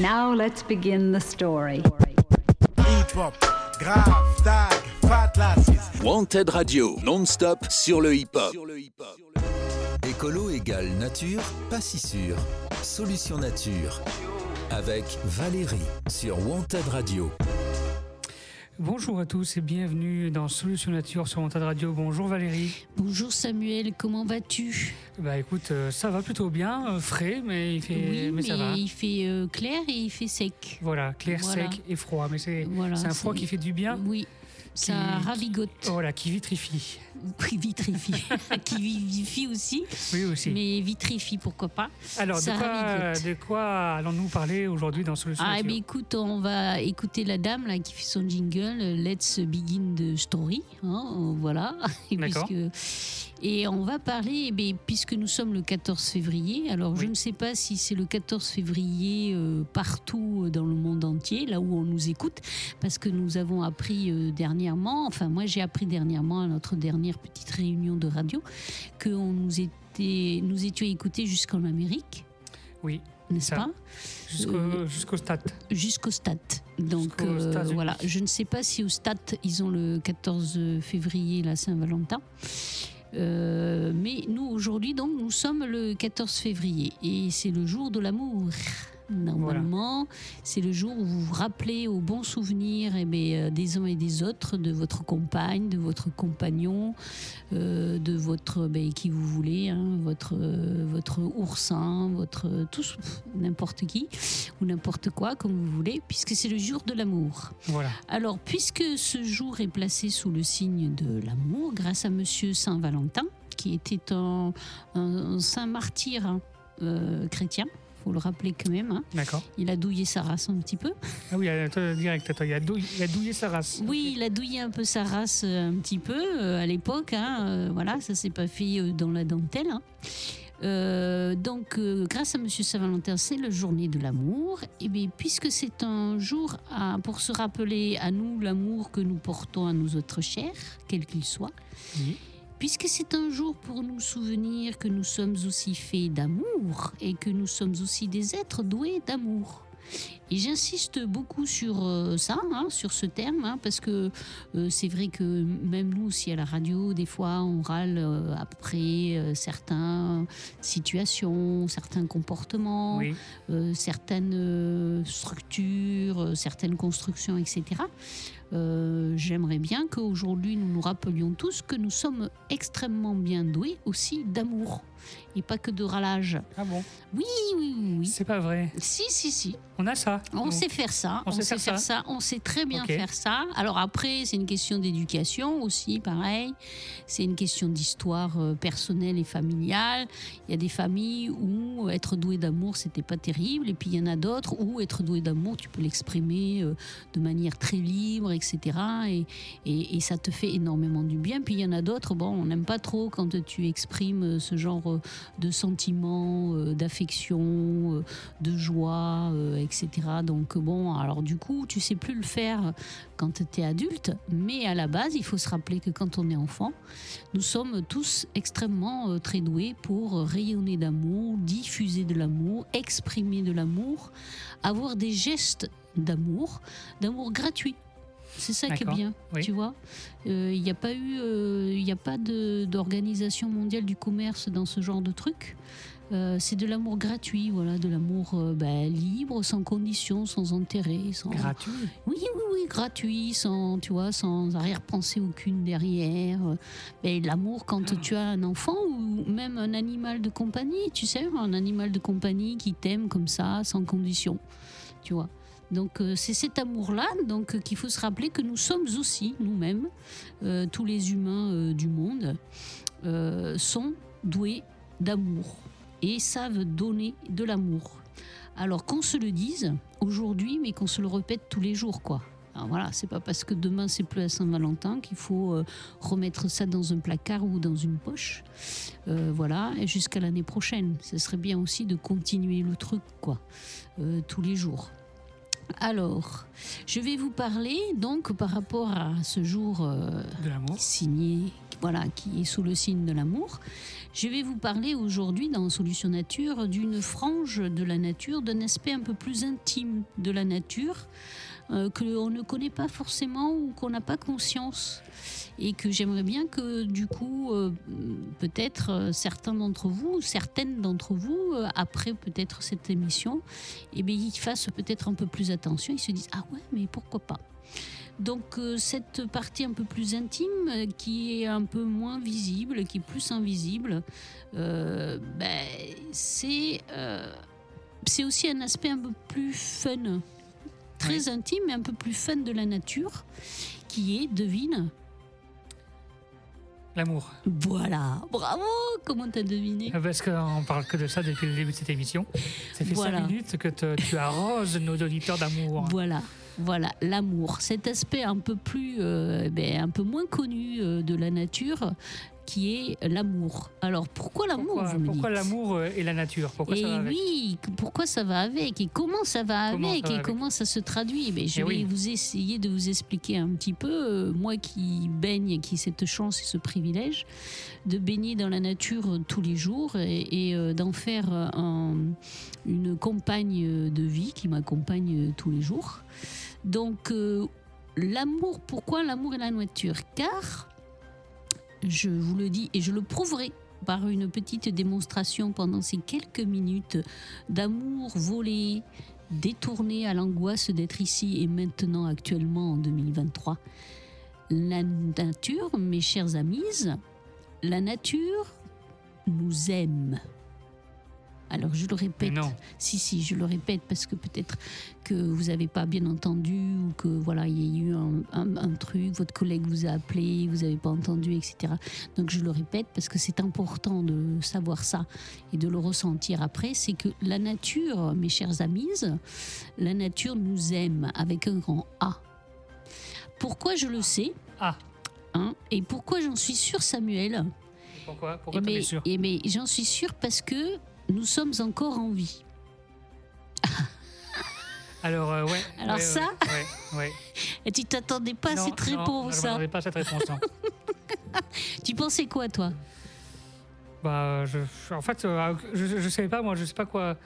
Now let's begin the story. Wanted Radio, non-stop sur le hip-hop. Écolo égale nature, pas si sûr. Solution nature. Avec Valérie sur Wanted Radio. Bonjour à tous et bienvenue dans Solution Nature sur Montade Radio. Bonjour Valérie. Bonjour Samuel, comment vas-tu? Bah écoute, euh, ça va plutôt bien, euh, frais, mais il fait, Oui, mais ça va. il fait euh, clair et il fait sec. Voilà, clair, Voilà. sec et froid, mais c'est Voilà, un froid qui fait du bien. Oui, ça Qui- ravigote, Voilà, qui vitrifie. qui vitrifie, qui vivifie aussi, Oui aussi. mais vitrifie pourquoi pas. Alors de ça quoi, ravigote. de quoi allons-nous parler aujourd'hui dans Solution Ah, eh Nature bien, écoute, on va écouter la dame là qui fait son jingle, Let's Begin the Story. hein, voilà. D'accord. puisque- et on va parler, eh bien, puisque nous sommes le 14 février, alors je ne sais pas si c'est le 14 février euh, partout dans le monde entier, là où on nous écoute, parce que nous avons appris euh, dernièrement, enfin moi j'ai appris dernièrement à notre dernière petite réunion de radio, que on nous, était, nous étions écoutés jusqu'en Amérique, Oui, n'est-ce pas? Jusqu'au Euh, jusqu'au stade. jusqu'au stade. Donc euh, voilà, je ne sais pas si au stade ils ont le 14 février la Saint-Valentin. Euh, mais nous aujourd'hui donc nous sommes le 14 février et c'est le jour de l'amour. Normalement, c'est le jour où vous vous rappelez aux bons souvenirs eh bien, euh, des uns et des autres, de votre compagne, de votre compagnon, euh, de votre ben, qui vous voulez, hein, votre euh, votre oursin, votre tous n'importe qui ou n'importe quoi comme vous voulez, puisque c'est le jour de l'amour. Voilà. Alors, puisque ce jour est placé sous le signe de l'amour, grâce à Monsieur Saint Valentin, qui était un, un- un saint martyr hein, euh, chrétien, faut le rappeler quand même. hein. D'accord. Il a douillé sa race un petit peu. Ah oui, attends, direct, attends, il a douillé, il a douillé sa race. Oui, il a douillé un peu sa race euh, un petit peu euh, à l'époque. hein, euh, voilà, ça s'est pas fait euh, dans la dentelle. hein. Euh, donc, euh, grâce à Monsieur Saint-Valentin, c'est la journée de l'amour. Et bien, puisque c'est un jour à- pour se rappeler à nous l'amour que nous portons à nos autres chers, quel qu'il soit, Oui. Puisque c'est un jour pour nous souvenir que nous sommes aussi faits d'amour et que nous sommes aussi des êtres doués d'amour. Et j'insiste beaucoup sur euh, ça, hein, sur ce terme, hein, parce que euh, c'est vrai que même nous aussi à la radio, des fois, on râle euh, après euh, certaines situations, certains comportements, Oui. certaines structures, certaines constructions, etc. Euh, J'aimerais bien qu'aujourd'hui nous nous rappelions tous que nous sommes extrêmement bien doués aussi d'amour et pas que de râlage. Ah bon? Oui, oui, oui. C'est pas vrai. Si, si, si. On a ça. On Donc, sait faire ça. on sait faire faire ça. ça. On sait très bien faire ça. Alors après, c'est une question d'éducation aussi, pareil. C'est une question d'histoire euh, personnelle et familiale. Il y a des familles où être doué d'amour, c'était pas terrible. Et puis il y en a d'autres où être doué d'amour, tu peux l'exprimer euh, de manière très libre, etc. Et, et, et ça te fait énormément du bien. Puis il y en a d'autres, bon, on n'aime pas trop quand tu exprimes euh, ce genre euh, de sentiments, euh, d'affection, euh, de joie, etc. Donc bon, alors du coup, tu sais plus le faire quand tu es adulte, mais à la base, il faut se rappeler que quand on est enfant, nous sommes tous extrêmement très doués pour rayonner d'amour, diffuser de l'amour, exprimer de l'amour, avoir des gestes d'amour, d'amour gratuit. C'est ça qui est bien, oui. tu vois. Euh, Il n'y a pas eu, euh, il n'y a pas d'organisation mondiale du commerce dans ce genre de truc. Euh, c'est de l'amour gratuit, voilà, de l'amour euh, ben, libre, sans condition, sans intérêt, sans. Gratuit. Oui, oui, oui, gratuit, sans, tu vois, sans arrière-pensée aucune derrière. Euh, ben, l'amour quand tu as un enfant ou même un animal de compagnie, tu sais, un animal de compagnie qui t'aime comme ça, sans condition, tu vois. Donc euh, c'est cet amour-là donc euh, qu'il faut se rappeler que nous sommes aussi nous-mêmes, euh, tous les humains du monde, sont doués d'amour et savent donner de l'amour. Alors qu'on se le dise aujourd'hui, mais qu'on se le répète tous les jours, quoi. Alors voilà, c'est pas parce que demain c'est plus à Saint-Valentin qu'il faut remettre ça dans un placard ou dans une poche. Voilà, jusqu'à l'année prochaine. Ce serait bien aussi de continuer le truc, quoi, tous les jours. Alors, je vais vous parler donc par rapport à ce jour euh, signé, voilà, qui est sous le signe de l'amour. Je vais vous parler aujourd'hui dans Solution Nature d'une frange de la nature, d'un aspect un peu plus intime de la nature euh, que l'on ne connaît pas forcément ou qu'on n'a pas conscience. Et que j'aimerais bien que du coup euh, peut-être euh, certains d'entre vous, certaines d'entre vous, après peut-être cette émission, eh bien, ils fassent peut-être un peu plus attention, ils se disent ah ouais mais pourquoi pas? Donc cette partie un peu plus intime, qui est un peu moins visible, qui est plus invisible, euh, ben, c'est aussi un aspect un peu plus fun, très intime mais un peu plus fun de la nature, qui est, devine, L'amour. voilà, bravo, comment t'as deviné Parce qu'on parle que de ça depuis le début de cette émission. Ça fait Voilà. 5 minutes que te- tu arroses nos auditeurs d'amour. Voilà, voilà, l'amour, cet aspect un peu plus, euh, ben, un peu moins connu euh, de la nature, qui est l'amour. Alors pourquoi l'amour Pourquoi, l'amour euh, et la nature? Pourquoi et ça va avec? oui, pourquoi ça va avec? Et comment ça va Comment avec? ça va et avec? comment ça se traduit? Mais je Eh vais oui. vous essayer de vous expliquer un petit peu, euh, moi qui baigne, qui ai cette chance et ce privilège de baigner dans la nature euh, tous les jours et, et, d'en faire un- une compagne de vie qui m'accompagne tous les jours. Donc euh, l'amour, pourquoi l'amour et la nature Car je vous le dis et je le prouverai par une petite démonstration pendant ces quelques minutes d'amour volé, détourné à l'angoisse d'être ici et maintenant actuellement en 2023. La nature, mes chers amis, la nature nous aime. Alors je le répète. Mais non. Si, si, je le répète parce que peut-être que vous n'avez pas bien entendu ou que voilà, il y a eu un, un- un truc, votre collègue vous a appelé, vous n'avez pas entendu, etc. Donc je le répète parce que c'est important de savoir ça et de le ressentir après. C'est que la nature, mes chers amis, la nature nous aime avec un grand A. Pourquoi je le sais Ah. hein, Et pourquoi j'en suis sûre, Samuel? Pourquoi? Pourquoi eh sûr eh ben, j'en suis sûre parce que nous sommes encore en vie. Alors, euh, ouais. Alors ouais, ça ouais, ouais. Et tu t'attendais pas à cette non, réponse, Je m'attendais pas à cette réponse. non. Tu pensais quoi, toi? Bah, je, je- en fait, euh, je, je sais pas, moi, je sais pas quoi.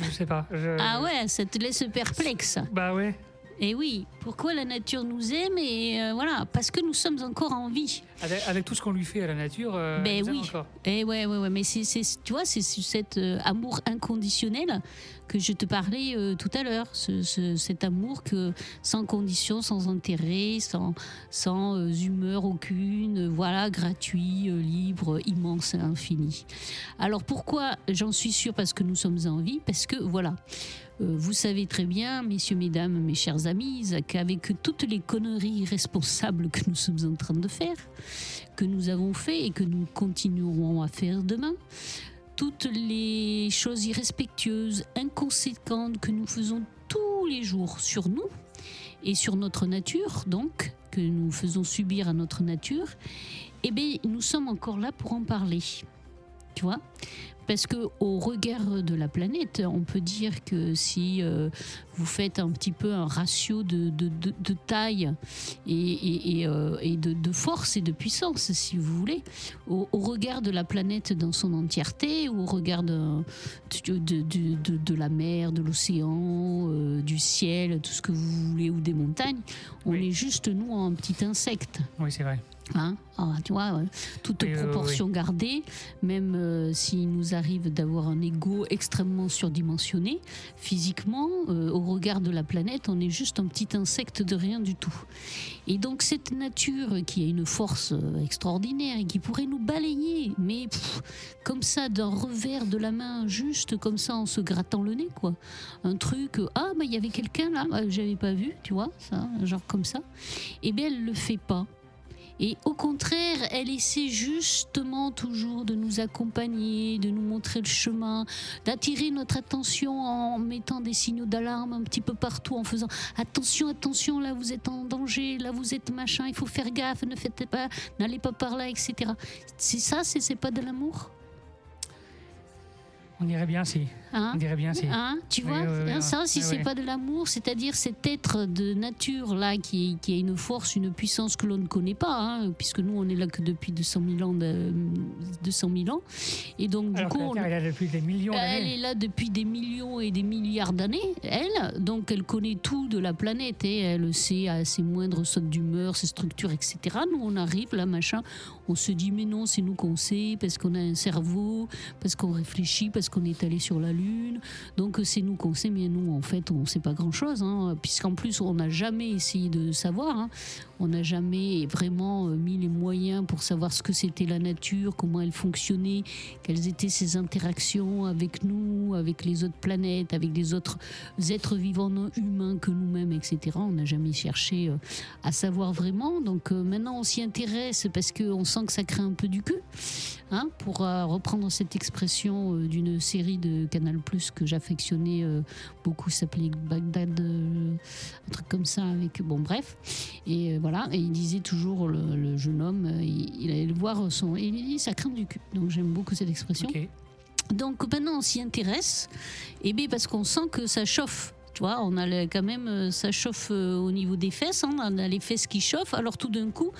Je sais pas. je- Ah ouais, ça te laisse perplexe. Bah ouais. Et oui, pourquoi la nature nous aime Et euh, voilà, parce que nous sommes encore en vie. Avec, avec tout ce qu'on lui fait à la nature, euh, Ben nous oui. encore. Et ouais, ouais, ouais, mais c'est, c'est- tu vois, c'est cet euh, amour inconditionnel que je te parlais euh, tout à l'heure. Ce- ce- cet amour que sans condition, sans intérêt, sans, sans humeur aucune, voilà, gratuit, libre, immense et infini. Alors pourquoi j'en suis sûre? Parce que nous sommes en vie, parce que voilà. Euh, vous savez très bien, messieurs, mesdames, mes chers amis, qu'avec toutes les conneries irresponsables que nous sommes en train de faire, que nous avons fait et que nous continuerons à faire demain, toutes les choses irrespectueuses, inconséquentes que nous faisons tous les jours sur nous et sur notre nature, donc, que nous faisons subir à notre nature, eh bien, nous sommes encore là pour en parler. Tu vois? Parce que au regard de la planète, on peut dire que si euh, vous faites un petit peu un ratio de, de- de- de taille et, et- et, euh, et de, force et de puissance, si vous voulez, au, au regard de la planète dans son entièreté, ou au regard de, la mer, de l'océan, euh, du ciel, tout ce que vous voulez, ou des montagnes, on Oui. est juste nous un petit insecte. Oui, c'est vrai. Hein Ah, tu vois, euh, toute Oui, oui, oui, proportion gardée, même euh, s'il nous arrive d'avoir un ego extrêmement surdimensionné, physiquement, euh, au regard de la planète, on est juste un petit insecte de rien du tout. Et donc cette nature qui a une force euh, extraordinaire et qui pourrait nous balayer, mais pff, comme ça d'un revers de la main, juste comme ça en se grattant le nez, quoi. Un truc, ah, bah il y avait quelqu'un là, bah, j'avais pas vu, tu vois, ça, genre comme ça. Eh bien, elle le fait pas. Et au contraire, elle essaie justement toujours de nous accompagner, de nous montrer le chemin, d'attirer notre attention en mettant des signaux d'alarme un petit peu partout, en faisant attention, attention, là vous êtes en danger, là vous êtes machin, il faut faire gaffe, ne faites pas, n'allez pas par là, etc. C'est ça, c'est pas de l'amour? On irait bien si. Hein On dirait bien, c'est. Hein, tu Oui, vois, oui, oui, hein, ça, si Oui, c'est pas de l'amour, c'est-à-dire cet être de nature là qui, qui a une force, une puissance que l'on ne connaît pas, hein, puisque nous on est là que depuis 200 000 ans, de, 200 000 ans, et donc du Alors coup que la on- Terre est là depuis des millions elle est là depuis des millions et des milliards d'années, elle, donc elle connaît tout de la planète, et elle sait à ses moindres sautes d'humeur, ses structures, etc. Nous on arrive là, machin, on se dit mais non, c'est nous qu'on sait, parce qu'on a un cerveau, parce qu'on réfléchit, parce qu'on est allé sur la Lune, donc euh, c'est nous qu'on sait, mais nous en fait on ne sait pas grand-chose, hein, puisqu'en plus on n'a jamais essayé de savoir, hein. on n'a jamais vraiment euh, mis les moyens pour savoir ce que c'était la nature, comment elle fonctionnait, quelles étaient ses interactions avec nous, avec les autres planètes, avec les autres êtres vivants non humains que nous-mêmes, etc. On n'a jamais cherché euh, à savoir vraiment. Donc maintenant, on s'y intéresse parce qu'on sent que ça crée un peu du cul. Hein, pour euh, reprendre cette expression euh, d'une série de Canal Plus que j'affectionnais euh, beaucoup, s'appelait Bagdad, un truc comme ça. Avec bon, bref. Et voilà. Et il disait toujours le, le jeune homme, il, il allait le voir son, il dit ça craint du cul. Donc j'aime beaucoup cette expression. Donc maintenant on s'y intéresse, et bien parce qu'on sent que ça chauffe. Tu vois, on a quand même, ça chauffe au niveau des fesses, hein, on a les fesses qui chauffent. Alors tout d'un coup,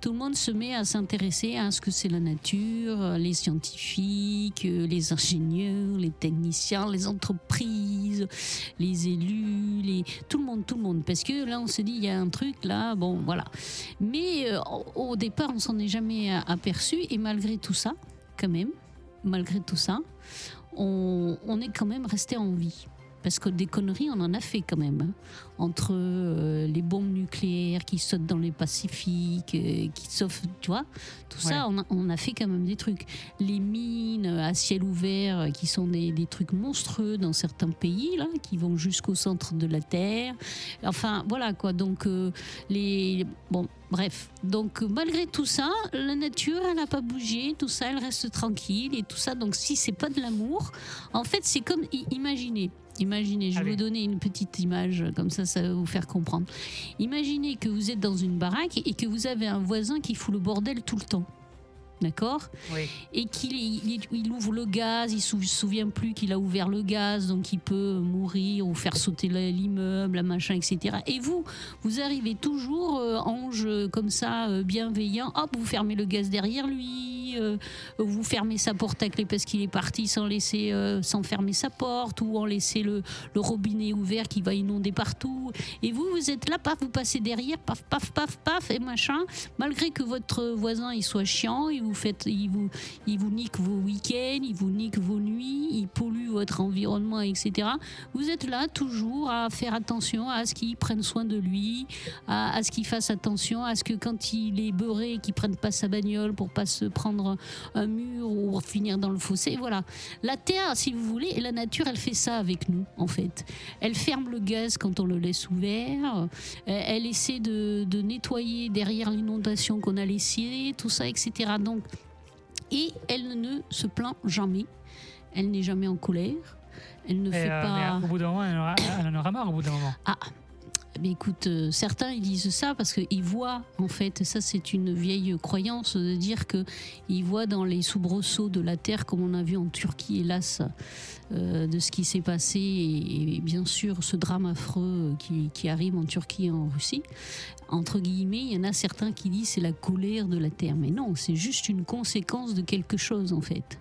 tout le monde se met à s'intéresser à ce que c'est la nature, euh, les scientifiques, euh, les ingénieurs, les techniciens, les entreprises, les élus, tout le monde, tout le monde. Parce que là, on se dit, il y a un truc là, bon, voilà. Mais euh, au départ, on s'en est jamais aperçu, et malgré tout ça, quand même, malgré tout ça, on est quand même resté en vie. Parce que des conneries, on en a fait quand même. hein. Entre euh, les bombes nucléaires qui sautent dans les Pacifiques, euh, qui sauf, tu vois, tout ça, on a, on a fait quand même des trucs. Les mines à ciel ouvert, euh, qui sont des, des trucs monstrueux dans certains pays, là, qui vont jusqu'au centre de la Terre. Enfin, voilà quoi. Donc, euh, les. Bon, bref. Donc, euh, malgré tout ça, la nature, elle n'a pas bougé. Tout ça, elle reste tranquille et tout ça. Donc, si c'est pas de l'amour, en fait, c'est comme. i- Imaginez. Je vais vous donner une petite image, comme ça, ça va vous faire comprendre. Imaginez que vous êtes dans une baraque et que vous avez un voisin qui fout le bordel tout le temps. D'accord? Oui. et qu'il il, il ouvre le gaz, il se sou- souvient plus qu'il a ouvert le gaz, donc il peut mourir ou faire sauter l'immeuble, la machin, etc. Et vous, vous arrivez toujours, euh, ange euh, comme ça, euh, bienveillant, hop, vous fermez le gaz derrière lui, euh, vous fermez sa porte à clé parce qu'il est parti sans laisser, euh, sans fermer sa porte, ou en laisser le, robinet ouvert qui va inonder partout. Et vous, vous êtes là, paf, vous passez derrière, paf, paf, paf, paf, et machin. Malgré que votre voisin il soit chiant, il vous fait, il vous, il vous nique vos week-ends, il vous nique vos nuits, il pollue votre environnement, etc. Vous êtes là toujours à faire attention à ce qu'il prenne soin de lui, à, à ce qu'il fasse attention, à ce que quand il est beurré, qu'il prenne pas sa bagnole pour pas se prendre un mur ou finir dans le fossé. Voilà. La terre, si vous voulez, et la nature, elle fait ça avec nous, en fait. Elle ferme le gaz quand on le laisse ouvert. Euh, Elle essaie de, de nettoyer derrière l'inondation qu'on a laissée, tout ça, etc. Donc, et elle ne se plaint jamais. Elle n'est jamais en colère. Elle ne fait euh, pas. mais au bout d'un moment, elle en, aura, elle en aura marre au bout d'un moment. Mais écoute, euh, certains ils disent ça parce qu'ils voient, en fait, ça c'est une vieille croyance de dire que ils voient dans les soubresauts de la terre, comme on a vu en Turquie, hélas, euh, de ce qui s'est passé et, bien sûr ce drame affreux qui, qui arrive en Turquie et en Russie. Entre guillemets, il y en a certains qui disent c'est la colère de la terre, mais non, c'est juste une conséquence de quelque chose en fait.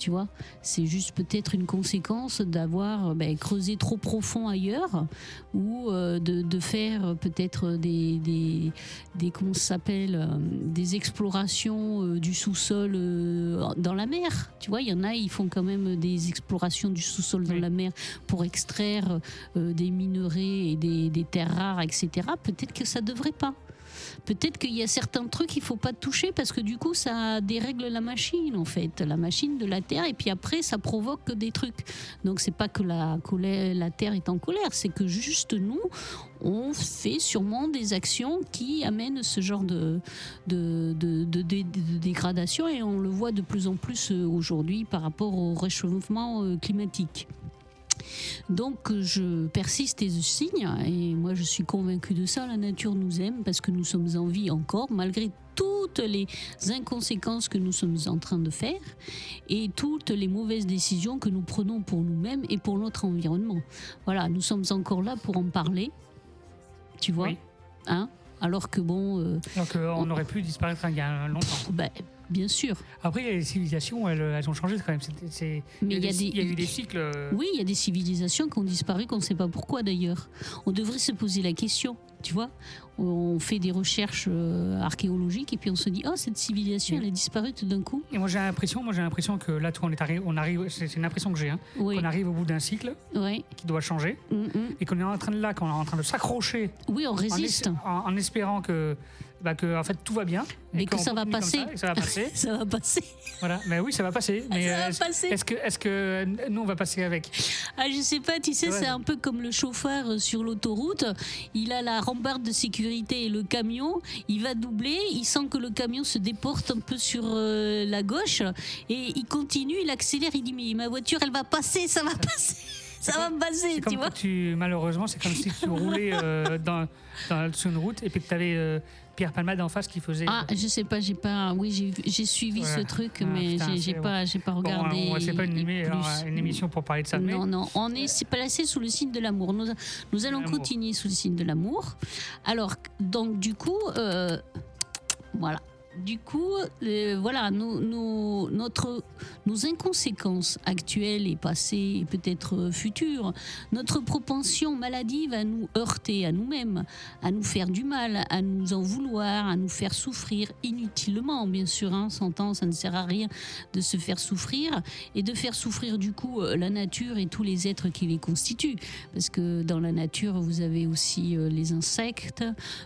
Tu vois, c'est juste peut-être une conséquence d'avoir ben, creusé trop profond ailleurs ou euh, de, de faire peut-être des, des, des comment s'appelle euh, des explorations euh, du sous-sol euh, dans la mer. Tu vois, il y en a, ils font quand même des explorations du sous-sol dans Oui. la mer pour extraire des minerais et des, des terres rares, etc. Peut-être que ça devrait pas. Peut-être qu'il y a certains trucs qu'il faut pas toucher parce que du coup ça dérègle la machine en fait, la machine de la terre et puis après ça provoque des trucs. Donc c'est pas que la colère, la terre est en colère, c'est que juste nous on fait sûrement des actions qui amènent ce genre de de, dégradation et on le voit de plus en plus euh, aujourd'hui par rapport au réchauffement euh, climatique. Donc je persiste et je signe, et moi je suis convaincue de ça, la nature nous aime parce que nous sommes en vie encore, malgré toutes les inconséquences que nous sommes en train de faire et toutes les mauvaises décisions que nous prenons pour nous-mêmes et pour notre environnement. Voilà, nous sommes encore là pour en parler. Tu vois? Oui. hein? Alors que bon, euh, Donc euh, on aurait pu disparaître il y a longtemps. bah, bien sûr. Après, les civilisations, elles, elles ont changé quand même. Mais il, y a il y a des- des- il y a eu des cycles. euh, Oui, il y a des civilisations qui ont disparu, qu'on ne sait pas pourquoi d'ailleurs. On devrait se poser la question, tu vois. On fait des recherches euh, archéologiques et puis on se dit, oh, cette civilisation, elle a disparu tout d'un coup. Et moi j'ai l'impression, moi j'ai l'impression que là, on est arrivé, on arrive, c'est une impression que j'ai, hein, Oui, qu'on arrive au bout d'un cycle oui, qui doit changer Mm, mm. et qu'on est en train de là, qu'on est en train de s'accrocher oui, on résiste. en espérant que, bah, que en fait tout va bien, Mais et que ça va passer. ça, va passer. Ça va passer. voilà, mais oui, ça va passer. Mais Ça va euh, est-ce- passer. est-ce que, est-ce que nous on va passer avec? Ah, je sais pas, tu sais, c'est un peu comme le chauffeur euh, sur l'autoroute. Il a la rambarde de sécurité et le camion. Il va doubler. Il sent que le camion se déporte un peu sur euh, la gauche. Et il continue, il accélère. Il dit Mais ma voiture, elle va passer, ça va passer. Ça va passer, C'est tu vois. tu, malheureusement, c'est comme si tu roulais euh, dans, dans- sur une route et puis que tu avais Pierre Palmade en face qui faisait. Ah, je sais pas, j'ai pas. Oui, j'ai suivi Voilà. ce truc, Ah, mais j'ai- pas, j'ai pas Bon, regardé. on- c'est pas une, émi- plus. alors, une émission pour parler de ça, mais Non, non, on est placé sous le signe de l'amour. Nous, nous allons continuer sous le signe de l'amour. Alors, donc, du coup, euh, voilà. Du coup, euh, voilà, nos, notre, nos inconséquences actuelles et passées et peut-être euh, futures, notre propension maladive à nous heurter à nous-mêmes, à nous faire du mal, à nous en vouloir, à nous faire souffrir inutilement, bien sûr, hein, s'entend, ça ne sert à rien de se faire souffrir et de faire souffrir du coup euh, la nature et tous les êtres qui les constituent. Parce que dans la nature, vous avez aussi les insectes,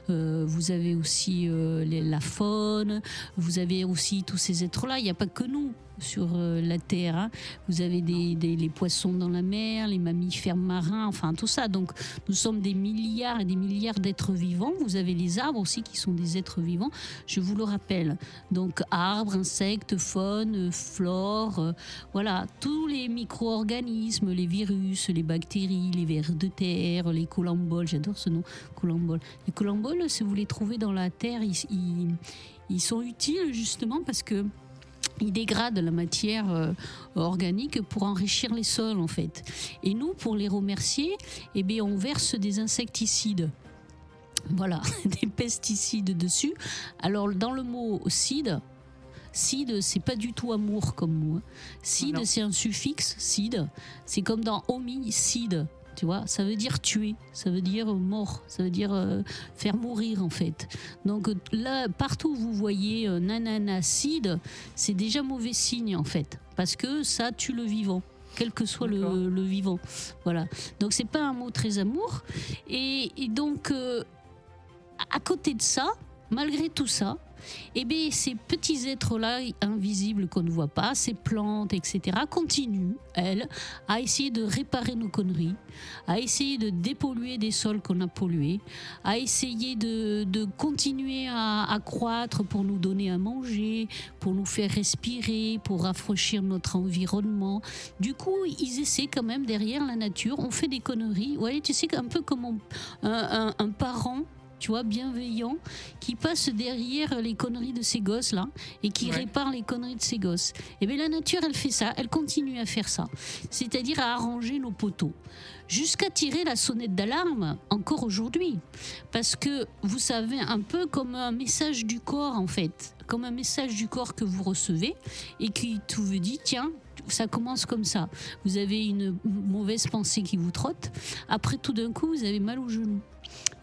vous avez aussi la faune, vous avez aussi tous ces êtres-là. Il n'y a pas que nous sur euh, la terre. hein. Vous avez les poissons dans la mer, les mammifères marins, enfin tout ça. Donc nous sommes des milliards et des milliards d'êtres vivants. Vous avez les arbres aussi qui sont des êtres vivants. Je vous le rappelle. Donc arbres, insectes, faune, flore, euh, voilà, tous les micro-organismes, les virus, les bactéries, les vers de terre, les colamboles, j'adore ce nom, colamboles. Les colamboles, si vous les trouvez dans la terre, ils- ils sont utiles justement parce que ils dégradent la matière euh, organique pour enrichir les sols en fait. Et nous, pour les remercier, eh bien, on verse des insecticides. Voilà, des pesticides dessus. Alors dans le mot cide, cide, c'est pas du tout amour comme mot. hein. Cide, c'est un suffixe, cide. C'est comme dans homicide. Tu vois, ça veut dire tuer, ça veut dire mort, ça veut dire euh, faire mourir en fait. Donc là, partout où vous voyez euh, nananacide, c'est déjà mauvais signe en fait, parce que ça tue le vivant quel que soit le, le vivant. Voilà. Donc c'est pas un mot très amour. Et, et donc euh, à côté de ça, malgré tout ça, eh bien, ces petits êtres-là, invisibles qu'on ne voit pas, ces plantes, etc., continuent, elles, à essayer de réparer nos conneries, à essayer de dépolluer des sols qu'on a pollués, à essayer de, continuer à, croître pour nous donner à manger, pour nous faire respirer, pour rafraîchir notre environnement. Du coup, ils essaient quand même derrière la nature. On fait des conneries. Ouais, tu sais, un peu comme un parent. Tu vois, bienveillant, qui passe derrière les conneries de ses gosses là et qui Ouais. répare les conneries de ses gosses. Et bien la nature, elle fait ça, elle continue à faire ça, c'est-à-dire à arranger nos poteaux, jusqu'à tirer la sonnette d'alarme encore aujourd'hui, parce que vous savez un peu comme un message du corps en fait, comme un message du corps que vous recevez et qui tout vous dit tiens. Ça commence comme ça. Vous avez une mauvaise pensée qui vous trotte. Après, tout d'un coup, vous avez mal au genou.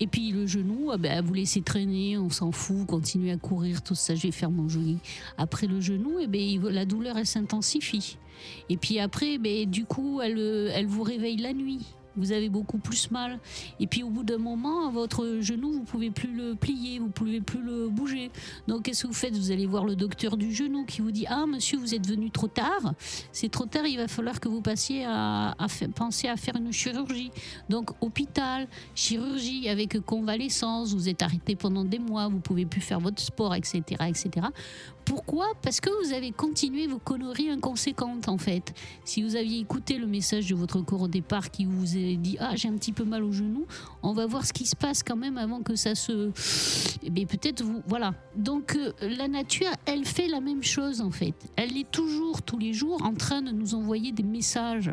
Et puis le genou, ah ben, vous laissez traîner, on s'en fout, continuez à courir, tout ça, je vais faire mon jogging. Après le genou, eh ben, la douleur, elle s'intensifie. Et puis après, ben, du coup, elle, elle vous réveille la nuit. Vous avez beaucoup plus mal. Et puis au bout d'un moment, votre genou, vous pouvez plus le plier, vous pouvez plus le bouger. Donc qu'est-ce que vous faites? Vous allez voir le docteur du genou qui vous dit Ah, monsieur, vous êtes venu trop tard. C'est trop tard, il va falloir que vous passiez à, à fa- penser à faire une chirurgie. Donc hôpital, chirurgie avec convalescence, vous êtes arrêté pendant des mois, vous pouvez plus faire votre sport, etc., etc. Pourquoi? Parce que vous avez continué vos conneries inconséquentes en fait. Si vous aviez écouté le message de votre corps au départ qui vous a dit ah j'ai un petit peu mal au genou, on va voir ce qui se passe quand même avant que ça se. Eh bien peut-être vous voilà. Donc euh, la nature elle fait la même chose en fait. Elle est toujours tous les jours en train de nous envoyer des messages,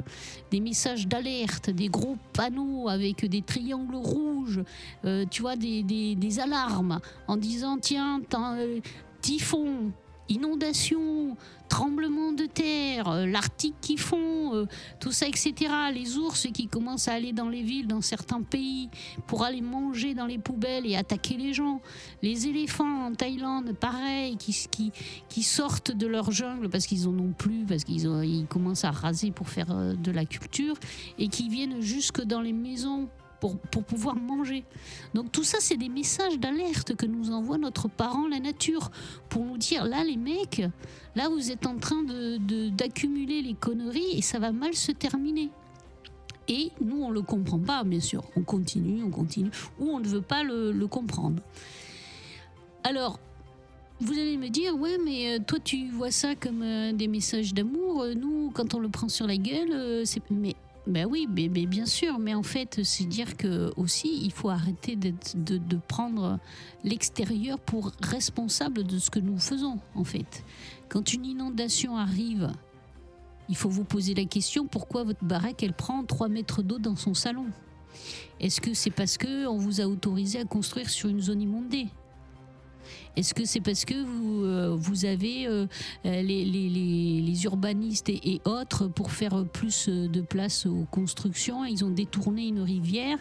des messages d'alerte, des gros panneaux avec des triangles rouges, euh, tu vois des, des- des alarmes en disant tiens euh, typhon, inondation, tremblement de terre, euh, l'Arctique qui fond, euh, tout ça, etc. Les ours qui commencent à aller dans les villes, dans certains pays, pour aller manger dans les poubelles et attaquer les gens. Les éléphants en Thaïlande, pareil, qui, sortent de leur jungle parce qu'ils en ont plus, parce qu'ils commencent à raser pour faire euh, de la culture, et qui viennent jusque dans les maisons. Pour, pouvoir manger. Donc tout ça, c'est des messages d'alerte que nous envoie notre parent, la nature, pour nous dire, là les mecs, là vous êtes en train de- de- d'accumuler les conneries et ça va mal se terminer. Et nous, on ne le comprend pas, bien sûr. On continue, on continue, ou on ne veut pas le, comprendre. Alors, vous allez me dire, ouais, mais euh, toi, tu vois ça comme euh, des messages d'amour. Euh, Nous, quand on le prend sur la gueule, c'est. Mais. Ben oui, bien sûr, mais en fait, c'est dire que aussi, il faut arrêter de prendre l'extérieur pour responsable de ce que nous faisons, en fait. Quand une inondation arrive, il faut vous poser la question pourquoi votre baraque, elle prend 3 mètres d'eau dans son salon? Est-ce que c'est parce que on vous a autorisé à construire sur une zone inondée? Est-ce que c'est parce que vous, euh, avez euh, les, urbanistes et, autres pour faire plus euh, de place aux constructions Ils ont détourné une rivière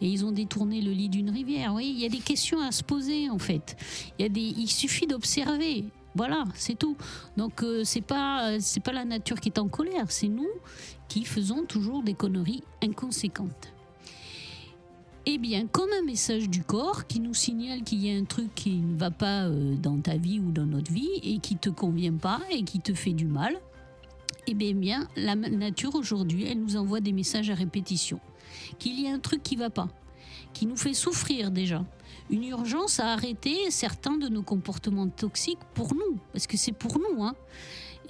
et ils ont détourné le lit d'une rivière. Il y a des questions à se poser en fait. Il, suffit d'observer. Voilà, c'est tout. Donc euh, c'est c'est pas la nature qui est en colère, c'est nous qui faisons toujours des conneries inconséquentes. Eh bien, comme un message du corps qui nous signale qu'il y a un truc qui ne va pas euh, dans ta vie ou dans notre vie et qui te convient pas et qui te fait du mal, eh bien, bien, la nature aujourd'hui, elle nous envoie des messages à répétition. Qu'il y a un truc qui va pas, qui nous fait souffrir déjà. Une urgence à arrêter certains de nos comportements toxiques pour nous, parce que c'est pour nous, hein.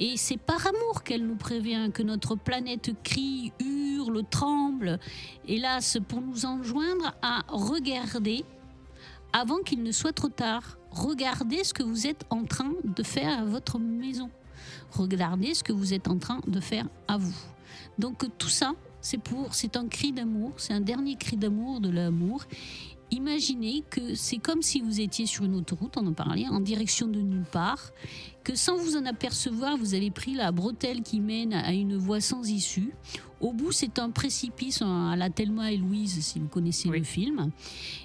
Et c'est par amour qu'elle nous prévient que notre planète crie, hurle, tremble, hélas, pour nous enjoindre à regarder avant qu'il ne soit trop tard. Regardez ce que vous êtes en train de faire à votre maison. Regardez ce que vous êtes en train de faire à vous. Donc tout ça, c'est pour, c'est un cri d'amour, c'est un dernier cri d'amour de l'amour. Imaginez que c'est comme si vous étiez sur une autoroute, on en parlait, en direction de nulle part, que sans vous en apercevoir, vous avez pris la bretelle qui mène à une voie sans issue. Au bout, c'est un précipice à la Thelma et Louise, si vous connaissez Oui. le film.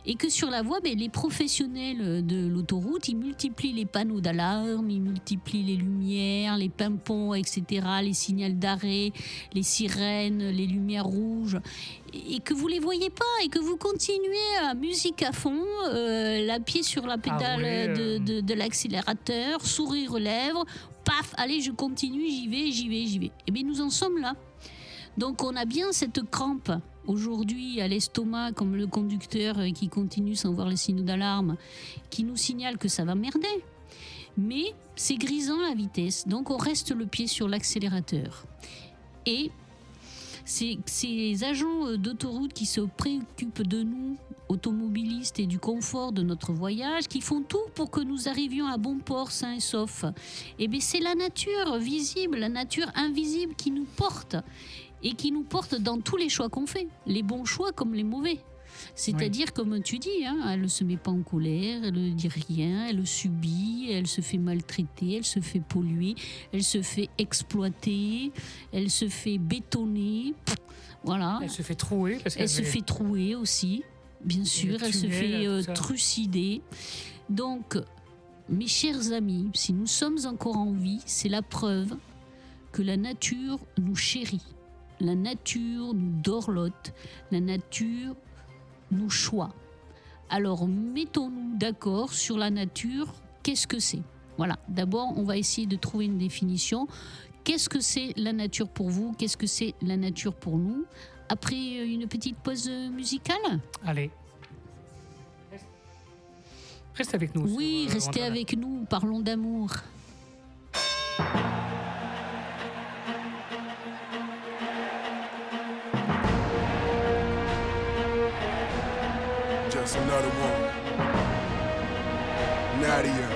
Et que sur la voie, ben, les professionnels de l'autoroute, ils multiplient les panneaux d'alarme, ils multiplient les lumières, les pimpons, etc., les signaux d'arrêt, les sirènes, les lumières rouges. Et que vous les voyez pas et que vous continuez à musique à fond, euh, la pied sur la pédale rouler, de, euh. de- de l'accélérateur, sourire aux lèvres, paf, allez, je continue, j'y vais, j'y vais, j'y vais. Et bien, nous en sommes là. Donc, on a bien cette crampe aujourd'hui à l'estomac, comme le conducteur euh, qui continue sans voir les signaux d'alarme, qui nous signale que ça va merder. Mais c'est grisant la vitesse, donc on reste le pied sur l'accélérateur. Et ces, agents euh, d'autoroute qui se préoccupent de nous, automobilistes, et du confort de notre voyage, qui font tout pour que nous arrivions à bon port sains et saufs, eh bien c'est la nature visible, la nature invisible qui nous porte et qui nous porte dans tous les choix qu'on fait, les bons choix comme les mauvais. C'est-à-dire, comme tu dis, hein, elle ne se met pas en colère, elle ne dit rien, elle subit, elle se fait maltraiter, elle se fait polluer, elle se fait exploiter, elle se fait bétonner. Voilà. Elle se fait trouer parce Elle se fait trouer aussi, bien sûr. Elle se fait euh, trucider. Donc, mes chers amis, si nous sommes encore en vie, c'est la preuve que la nature nous chérit. La nature nous dorlote, la nature nous choix. Alors mettons-nous d'accord sur la nature, qu'est-ce que c'est? Voilà, d'abord on va essayer de trouver une définition. Qu'est-ce que c'est la nature pour vous? Qu'est-ce que c'est la nature pour nous? Après euh, une petite pause musicale? Allez. Reste avec nous. Oui, euh, restez avec nous, parlons d'amour. another one. Nadia.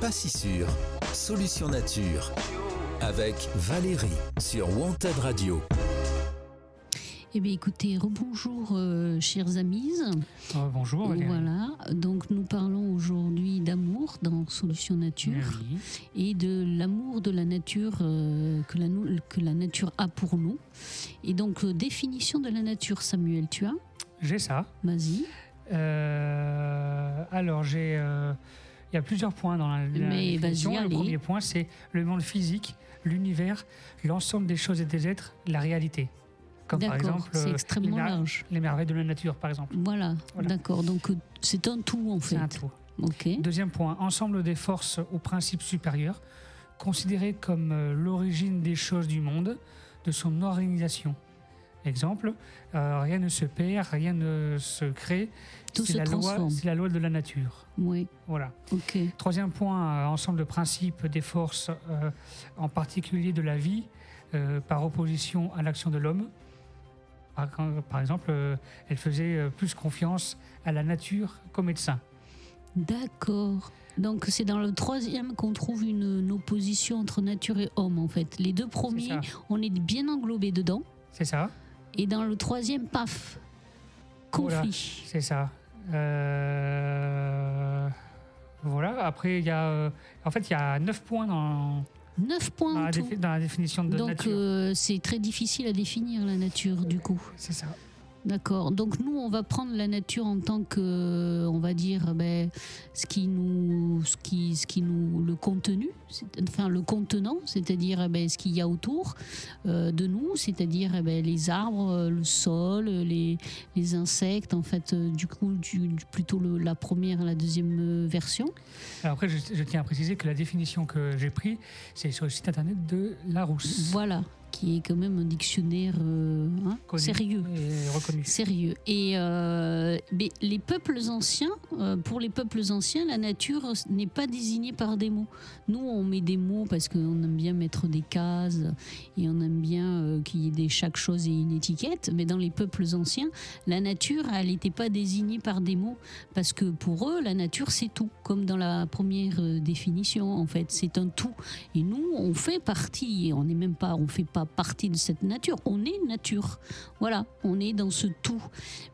pas si sûr. Solution nature avec Valérie sur Wanted Radio. Eh bien, écoutez, rebonjour, euh, chers amis. Ah, bonjour. Valérie. Voilà. Donc, nous parlons aujourd'hui d'amour dans Solution Nature eh et de l'amour de la nature euh, que, la, nature a pour nous. Et donc, euh, définition de la nature, Samuel, tu as? J'ai ça. Vas-y. Euh, alors, j'ai il y a plusieurs points dans la, la le premier point, c'est le monde physique, l'univers, l'ensemble des choses et des êtres, la réalité. Comme par exemple euh, extrêmement les, large. les merveilles de la nature, par exemple. Voilà, d'accord. Donc euh, c'est un tout en fait. C'est un tout. Deuxième point, ensemble des forces aux principes supérieurs, considéré comme euh, l'origine des choses du monde, de son organisation exemple, euh, rien ne se perd, rien ne se crée. Tout se transforme. C'est la loi de la nature. Oui. Voilà. Troisième point, euh, ensemble de principes des forces, euh, en particulier de la vie, par opposition à l'action de l'homme. Par, exemple, elle faisait plus confiance à la nature qu'au médecin. D'accord. Donc c'est dans le troisième qu'on trouve une, une, opposition entre nature et homme en fait. Les deux premiers, on est bien englobé dedans. C'est ça. Et dans le troisième, paf, Voilà. conflit. C'est ça. Euh, Voilà, après, il y a. euh, En fait, il y a 9 points dans, Neuf points dans la, tout. défi- dans la définition de Donc nature. euh, c'est très difficile à définir la nature du coup. C'est ça. D'accord. Donc nous, on va prendre la nature en tant que, on va dire, ben, ce qui nous, ce qui, ce qui nous, le contenu, enfin le contenant, c'est-à-dire eh ben, ce qu'il y a autour euh, de nous, c'est-à-dire eh ben, les arbres, euh, le sol, les, les insectes. En fait, euh, du coup, du- du- plutôt le- la première, et la deuxième euh, version. Alors après, je, je tiens à préciser que la définition que j'ai prise, c'est sur le site internet de Larousse. Voilà, qui est quand même un dictionnaire euh, hein, sérieux. Et reconnu. Sérieux. Et euh, mais les peuples anciens, euh, pour les peuples anciens, la nature n'est pas désignée par des mots. Nous, on met des mots parce qu'on aime bien mettre des cases et on aime bien euh, qu'il y ait des, chaque chose ait une étiquette. Mais dans les peuples anciens, la nature, elle n'était pas désignée par des mots parce que pour eux, la nature, c'est tout. Comme dans la première définition, en fait, c'est un tout. Et nous, on fait partie, et on n'est même pas, on fait pas partie de cette nature. On est nature. Voilà, on est dans ce tout.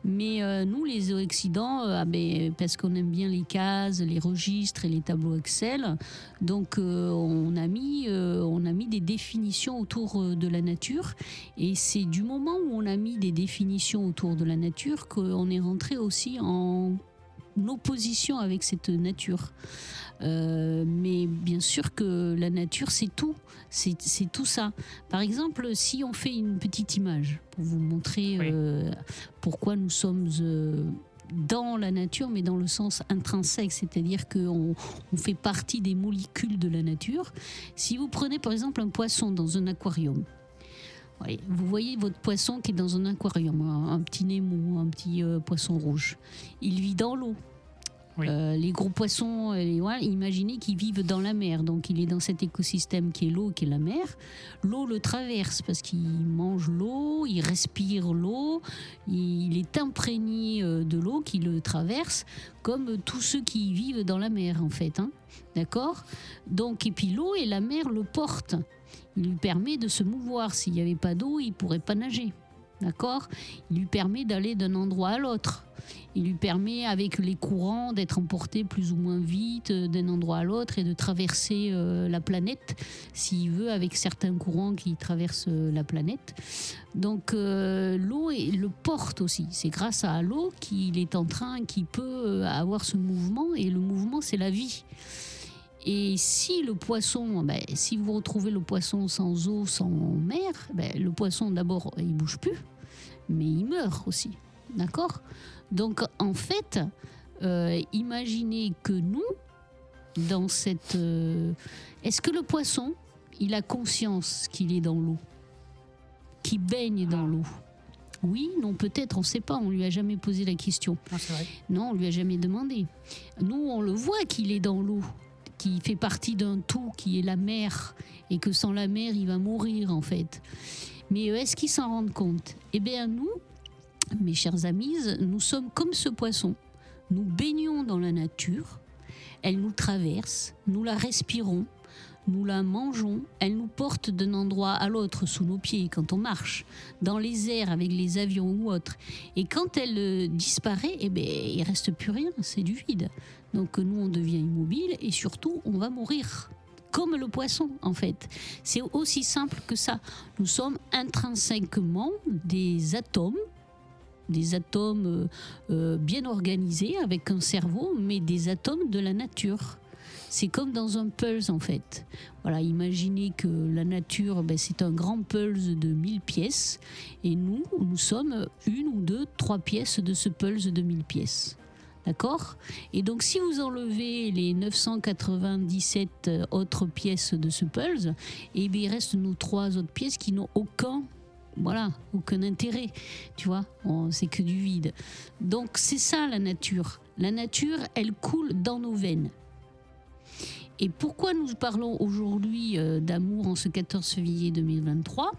Mais euh, nous, les Occidents, euh, ah ben, parce qu'on aime bien les cases, les registres et les tableaux Excel, donc euh, on, a mis, on a mis des définitions autour de la nature. Et c'est du moment où on a mis des définitions autour de la nature qu'on est rentré aussi en opposition avec cette nature. Euh, mais bien sûr que la nature, c'est tout. C'est c'est tout ça. Par exemple, si on fait une petite image pour vous montrer Oui. euh, pourquoi nous sommes euh, dans la nature, mais dans le sens intrinsèque, c'est-à-dire qu'on on fait partie des molécules de la nature. Si vous prenez par exemple un poisson dans un aquarium, oui, vous voyez votre poisson qui est dans un aquarium, un, un petit Nemo, un petit euh, poisson rouge. Il vit dans l'eau. Oui. Euh, les gros poissons, euh, imaginez qu'ils vivent dans la mer. Donc il est dans cet écosystème qui est l'eau, qui est la mer. L'eau le traverse parce qu'il mange l'eau, il respire l'eau, il est imprégné de l'eau qui le traverse, comme tous ceux qui vivent dans la mer en fait. hein. D'accord? Donc, et puis l'eau et la mer le portent. Il lui permet de se mouvoir. S'il n'y avait pas d'eau, il pourrait pas nager. D'accord? Il lui permet d'aller d'un endroit à l'autre. Il lui permet, avec les courants, d'être emporté plus ou moins vite euh, d'un endroit à l'autre et de traverser euh, la planète, s'il veut, avec certains courants qui traversent euh, la planète. Donc l'eau le porte aussi. C'est grâce à l'eau qu'il est en train, qu'il peut avoir ce mouvement. Et le mouvement, c'est la vie. Et si le poisson, ben, si vous retrouvez le poisson sans eau, sans mer, ben, le poisson d'abord il bouge plus, mais il meurt aussi, d'accord? Donc en fait, euh, imaginez que nous, dans cette, euh, est-ce que le poisson, il a conscience qu'il est dans l'eau, qu'il baigne dans l'eau? Oui, non, peut-être, on ne sait pas, on lui a jamais posé la question. Non, c'est vrai. Non, on lui a jamais demandé. Nous, on le voit qu'il est dans l'eau, qu'il fait partie d'un tout qui est la mer, et que sans la mer, il va mourir en fait. Mais euh, est-ce qu'ils s'en rendent compte? Eh bien, nous, mes chers amis, nous sommes comme ce poisson. Nous baignons dans la nature, elle nous traverse, nous la respirons, nous la mangeons, elle nous porte d'un endroit à l'autre sous nos pieds quand on marche, dans les airs avec les avions ou autres. Et quand elle euh, disparaît, eh ben, il reste plus rien, c'est du vide. Donc nous, on devient immobile et surtout, on va mourir. Comme le poisson, en fait. C'est aussi simple que ça. Nous sommes intrinsèquement des atomes, des atomes euh, euh, bien organisés avec un cerveau, mais des atomes de la nature. C'est comme dans un pulse en fait. Voilà, imaginez que la nature, ben, c'est un grand pulse de 1000 pièces et nous, nous sommes une ou deux, trois pièces de ce pulse de 1000 pièces. D'accord? Et donc si vous enlevez les 997 autres pièces de ce pulse, eh bien, il reste nos trois autres pièces qui n'ont aucun voilà, aucun intérêt, tu vois, c'est que du vide. Donc c'est ça la nature. La nature, elle coule dans nos veines. Et pourquoi nous parlons aujourd'hui euh, d'amour en ce 14 février 2023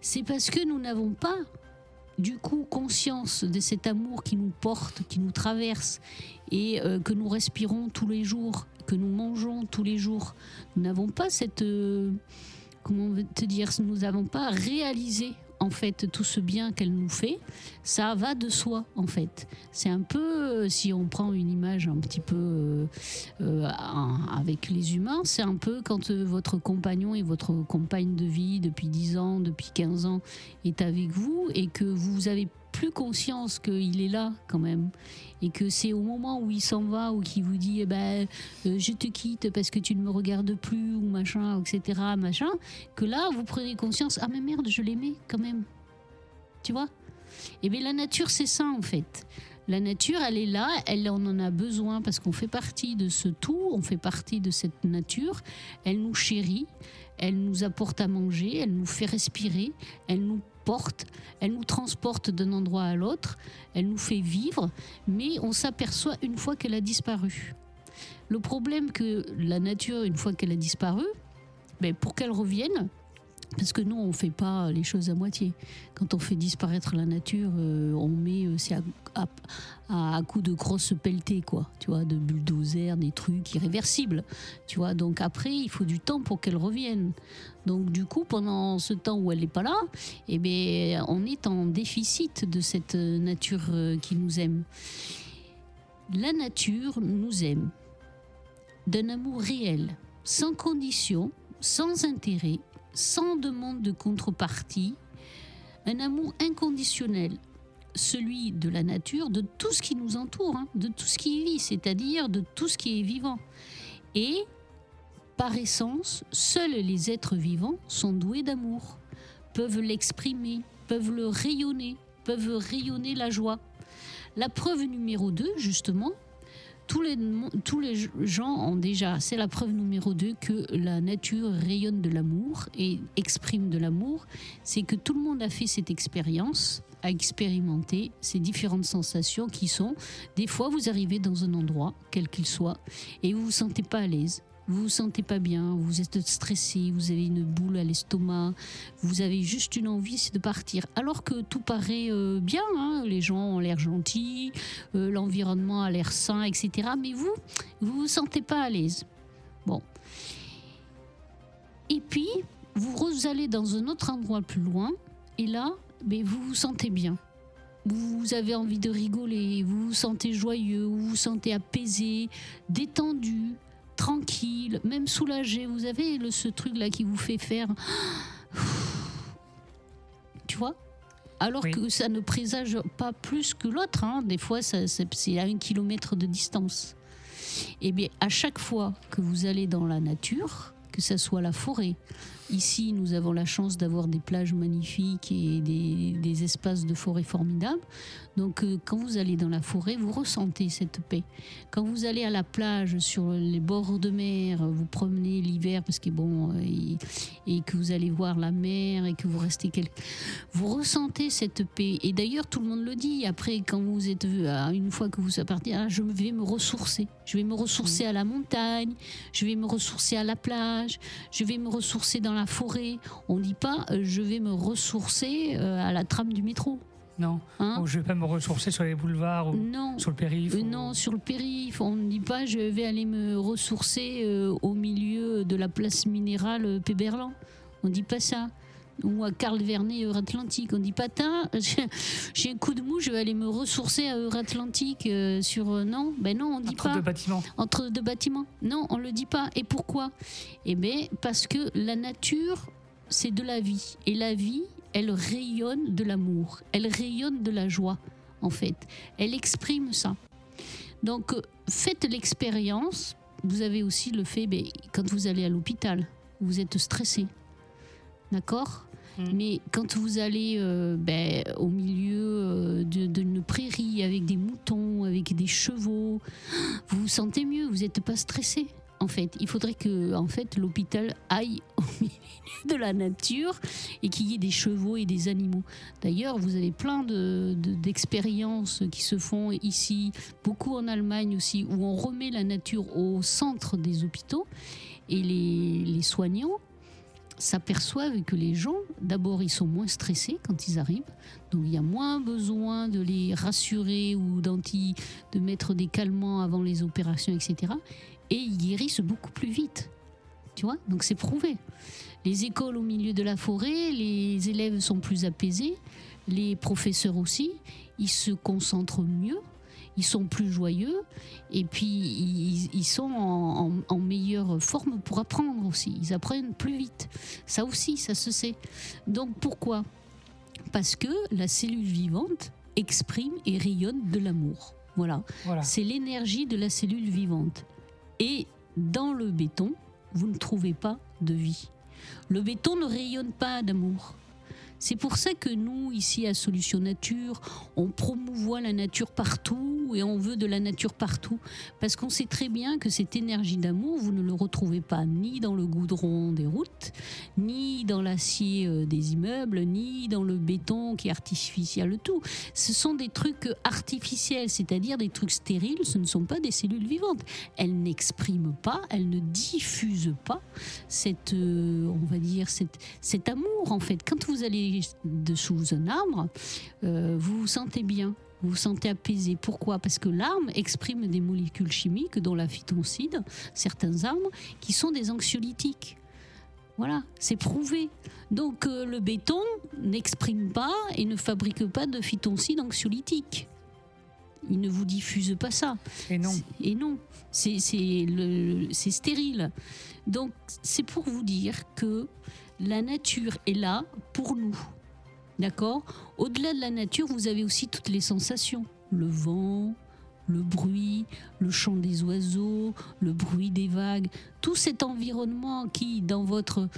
C'est parce que nous n'avons pas du coup conscience de cet amour qui nous porte, qui nous traverse et euh, que nous respirons tous les jours, que nous mangeons tous les jours. Nous n'avons pas cette... euh, comment te dire Nous n'avons pas réalisé en fait tout ce bien qu'elle nous fait. Ça va de soi en fait. C'est un peu, euh, si on prend une image un petit peu euh, euh, avec les humains, c'est un peu quand votre compagnon et votre compagne de vie depuis 10 ans, depuis 15 ans est avec vous et que vous avez plus conscience qu'il est là quand même. Et que c'est au moment où il s'en va ou qu'il vous dit eh ben euh, je te quitte parce que tu ne me regardes plus ou machin etc machin que là vous prenez conscience ah mais merde je l'aimais quand même. Tu vois? Et bien la nature c'est ça en fait. La nature elle est là elle on en a besoin parce qu'on fait partie de ce tout on fait partie de cette nature. Elle nous chérit elle nous apporte à manger elle nous fait respirer elle nous elle nous transporte d'un endroit à l'autre elle nous fait vivre mais on s'aperçoit une fois qu'elle a disparu. Le problème que la nature une fois qu'elle a disparu ben, pour qu'elle revienne parce que nous, on ne fait pas les choses à moitié. Quand on fait disparaître la nature, euh, on met, euh, c'est à, coup de grosses pelletées, quoi. Tu vois, de bulldozers, des trucs irréversibles. Tu vois, donc après, il faut du temps pour qu'elle revienne. Donc du coup, pendant ce temps où elle n'est pas là, eh bien, on est en déficit de cette euh, nature qui nous aime. La nature nous aime d'un amour réel, sans condition, sans intérêt, sans demande de contrepartie, un amour inconditionnel, celui de la nature, de tout ce qui nous entoure, hein, de tout ce qui vit, c'est-à-dire de tout ce qui est vivant. Et, par essence, seuls les êtres vivants sont doués d'amour, peuvent l'exprimer, peuvent le rayonner, peuvent rayonner la joie. La preuve numéro 2, justement, tous les, tous les gens ont déjà, c'est la preuve numéro 2 que la nature rayonne de l'amour et exprime de l'amour, c'est que tout le monde a fait cette expérience, a expérimenté ces différentes sensations qui sont, des fois vous arrivez dans un endroit, quel qu'il soit, et vous vous sentez pas à l'aise. Vous vous sentez pas bien, vous êtes stressé, vous avez une boule à l'estomac, vous avez juste une envie, c'est de partir. Alors que tout paraît euh, bien, hein, les gens ont l'air gentils, euh, l'environnement a l'air sain, etc. Mais vous, vous vous sentez pas à l'aise. Bon. Et puis, vous allez dans un autre endroit plus loin, et là, ben, vous vous sentez bien. Vous avez envie de rigoler, vous vous sentez joyeux, vous vous sentez apaisé, détendu, tranquille, même soulagé. Vous avez le, ce truc-là qui vous fait faire. Tu vois? Alors Oui. que ça ne présage pas plus que l'autre. hein. Des fois, c'est c'est à un kilomètre de distance. Et bien, à chaque fois que vous allez dans la nature, que ce soit la forêt, ici, nous avons la chance d'avoir des plages magnifiques et des, des espaces de forêt formidables. Donc, euh, quand vous allez dans la forêt, vous ressentez cette paix. Quand vous allez à la plage, sur les bords de mer, vous promenez l'hiver, parce que bon, euh, et, et que vous allez voir la mer et que vous restez quelque vous ressentez cette paix. Et d'ailleurs, tout le monde le dit. Après, quand vous êtes ah, une fois que vous êtes parti, ah, je vais me ressourcer. Je vais me ressourcer à la montagne. Je vais me ressourcer à la plage. Je vais me ressourcer dans la forêt. On dit pas, euh, je vais me ressourcer euh, à la trame du métro. Non, Hein Ou je vais pas me ressourcer sur les boulevards ou non. sur le périph'. Euh, ou- non, sur le périph', on ne dit pas je vais aller me ressourcer euh, au milieu de la place minérale Péberlan. On dit pas ça. Ou à Carl Vernet, Euratlantique. On dit pas, Tain, j'ai un coup de mou, je vais aller me ressourcer à Euratlantique euh, sur. euh, non, ben non, on dit entre pas deux bâtiments. entre deux bâtiments. Non, on le dit pas. Et pourquoi? Eh bien, parce que la nature, c'est de la vie. Et la vie, elle rayonne de l'amour. Elle rayonne de la joie, en fait. Elle exprime ça. Donc, faites l'expérience. Vous avez aussi le fait, ben, quand vous allez à l'hôpital, vous êtes stressé. D'accord Mm. Mais quand vous allez euh, ben, au milieu euh, de- d'une prairie avec des moutons, avec des chevaux, vous vous sentez mieux, vous n'êtes pas stressé. En fait, il faudrait que en fait, l'hôpital aille au milieu de la nature et qu'il y ait des chevaux et des animaux. D'ailleurs, vous avez plein de- de- d'expériences qui se font ici, beaucoup en Allemagne aussi, où on remet la nature au centre des hôpitaux et les, les soignants s'aperçoivent que les gens, d'abord, ils sont moins stressés quand ils arrivent, donc il y a moins besoin de les rassurer ou de mettre des calmants avant les opérations, etc. Et ils guérissent beaucoup plus vite. Tu vois? Donc c'est prouvé. Les écoles au milieu de la forêt, les élèves sont plus apaisés, les professeurs aussi, ils se concentrent mieux, ils sont plus joyeux, et puis ils, ils sont en, en- en meilleure forme pour apprendre aussi. Ils apprennent plus vite. Ça aussi, ça se sait. Donc pourquoi? Parce que la cellule vivante exprime et rayonne de l'amour. Voilà. Voilà. C'est l'énergie de la cellule vivante. Et dans le béton, vous ne trouvez pas de vie. Le béton ne rayonne pas d'amour. C'est pour ça que nous, ici à Solution Nature, on promouvoit la nature partout et on veut de la nature partout. Parce qu'on sait très bien que cette énergie d'amour, vous ne le retrouvez pas ni dans le goudron des routes, ni dans l'acier euh, des immeubles, ni dans le béton qui est artificiel, le tout. Ce sont des trucs artificiels, c'est-à-dire des trucs stériles, ce ne sont pas des cellules vivantes. Elles n'expriment pas, elles ne diffusent pas cette, euh, on va dire, cette, cet amour en fait. Quand vous allez dessous un arbre, euh, vous vous sentez bien. Vous vous sentez apaisé. Pourquoi? Parce que l'arbre exprime des molécules chimiques, dont la phytoncide, certains arbres, qui sont des anxiolytiques. Voilà, c'est prouvé. Donc euh, le béton n'exprime pas et ne fabrique pas de phytoncide anxiolytique. Il ne vous diffuse pas ça. Et non. Et non, c'est stérile. Donc c'est pour vous dire que la nature est là pour nous. D'accord? Au-delà de la nature, vous avez aussi toutes les sensations. Le vent, le bruit, le chant des oiseaux, le bruit des vagues, tout cet environnement qui, dans votre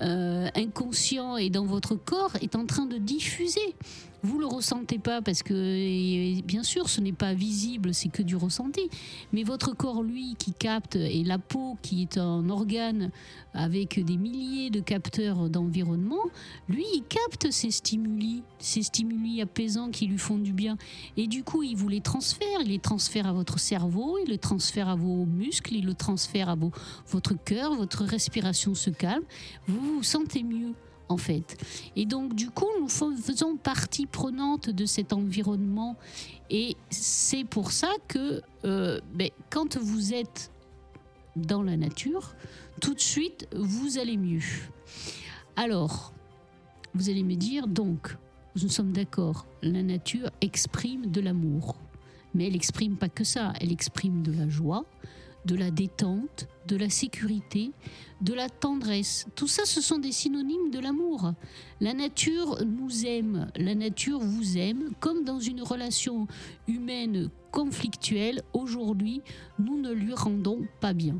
euh, inconscient et dans votre corps, est en train de diffuser. Vous le ressentez pas parce que, bien sûr, ce n'est pas visible, c'est que du ressenti. Mais votre corps, lui, qui capte, et la peau, qui est un organe avec des milliers de capteurs d'environnement, lui, il capte ces stimuli, ces stimuli apaisants qui lui font du bien. Et du coup, il vous les transfère. Il les transfère à votre cerveau, il le transfère à vos muscles, il le transfère à vos, votre cœur, votre respiration se calme. Vous vous sentez mieux. En fait. Et donc, du coup, nous fais- faisons partie prenante de cet environnement. Et c'est pour ça que euh, ben, quand vous êtes dans la nature, tout de suite, vous allez mieux. Alors, vous allez me dire, donc, nous sommes d'accord, la nature exprime de l'amour. Mais elle exprime pas que ça, elle exprime de la joie, de la détente, de la sécurité, de la tendresse. Tout ça, ce sont des synonymes de l'amour. La nature nous aime, la nature vous aime, comme dans une relation humaine conflictuelle, aujourd'hui, nous ne lui rendons pas bien.